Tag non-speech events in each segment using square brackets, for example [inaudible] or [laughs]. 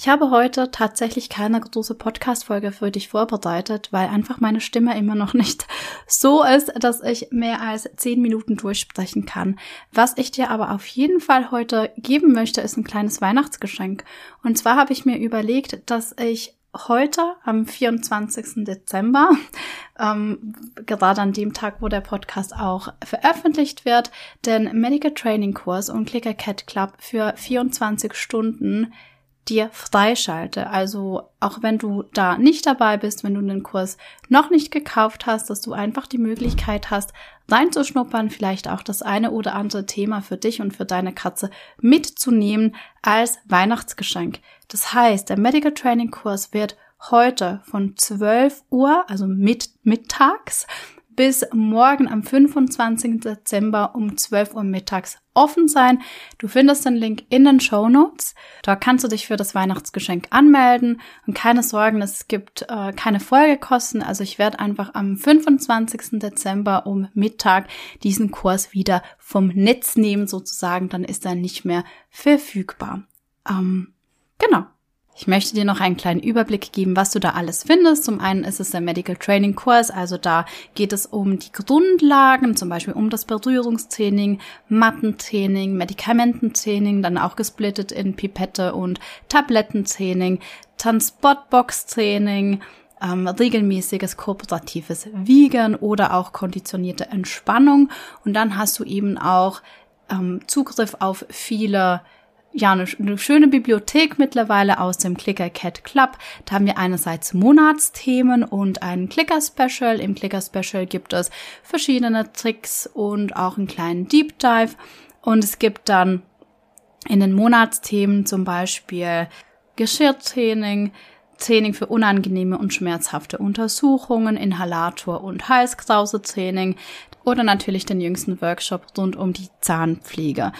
Ich habe heute tatsächlich keine große Podcast-Folge für dich vorbereitet, weil einfach meine Stimme immer noch nicht [laughs] so ist, dass ich mehr als zehn Minuten durchsprechen kann. Was ich dir aber auf jeden Fall heute geben möchte, ist ein kleines Weihnachtsgeschenk. Und zwar habe ich mir überlegt, dass ich heute am 24. Dezember, [laughs] ähm, gerade an dem Tag, wo der Podcast auch veröffentlicht wird, den Medical Training Kurs und Clicker Cat Club für 24 Stunden dir freischalte. Also auch wenn du da nicht dabei bist, wenn du den Kurs noch nicht gekauft hast, dass du einfach die Möglichkeit hast, reinzuschnuppern, vielleicht auch das eine oder andere Thema für dich und für deine Katze mitzunehmen als Weihnachtsgeschenk. Das heißt, der Medical Training Kurs wird heute von 12 Uhr, also mit, mittags, bis morgen am 25. Dezember um 12 Uhr mittags offen sein. Du findest den Link in den Show Notes. Da kannst du dich für das Weihnachtsgeschenk anmelden und keine Sorgen, es gibt äh, keine Folgekosten. Also ich werde einfach am 25. Dezember um Mittag diesen Kurs wieder vom Netz nehmen sozusagen. Dann ist er nicht mehr verfügbar. Ähm, genau. Ich möchte dir noch einen kleinen Überblick geben, was du da alles findest. Zum einen ist es der Medical Training Kurs, also da geht es um die Grundlagen, zum Beispiel um das Berührungstraining, Mattentraining, Medikamententraining, dann auch gesplittet in Pipette und Tablettentraining, Transportbox-Training, ähm, regelmäßiges kooperatives Wiegen oder auch konditionierte Entspannung. Und dann hast du eben auch ähm, Zugriff auf viele ja, eine, eine, schöne Bibliothek mittlerweile aus dem Clicker Cat Club. Da haben wir einerseits Monatsthemen und ein Clicker Special. Im Clicker Special gibt es verschiedene Tricks und auch einen kleinen Deep Dive. Und es gibt dann in den Monatsthemen zum Beispiel Geschirrtraining, Training für unangenehme und schmerzhafte Untersuchungen, Inhalator und Halskrause-Training oder natürlich den jüngsten Workshop rund um die Zahnpflege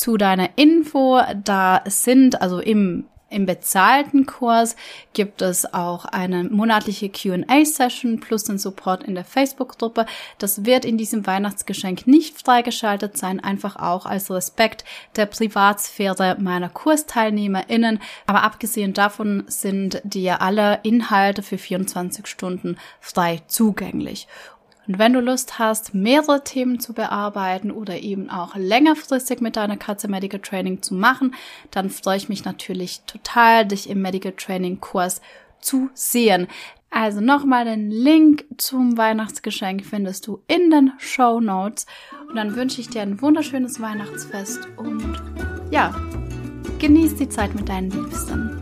zu deiner Info, da sind, also im im bezahlten Kurs gibt es auch eine monatliche Q&A-Session plus den Support in der Facebook-Gruppe. Das wird in diesem Weihnachtsgeschenk nicht freigeschaltet sein, einfach auch als Respekt der Privatsphäre meiner KursteilnehmerInnen. Aber abgesehen davon sind dir alle Inhalte für 24 Stunden frei zugänglich. Und wenn du Lust hast, mehrere Themen zu bearbeiten oder eben auch längerfristig mit deiner Katze Medical Training zu machen, dann freue ich mich natürlich total, dich im Medical Training Kurs zu sehen. Also nochmal den Link zum Weihnachtsgeschenk findest du in den Show Notes. Und dann wünsche ich dir ein wunderschönes Weihnachtsfest und ja, genieß die Zeit mit deinen Liebsten.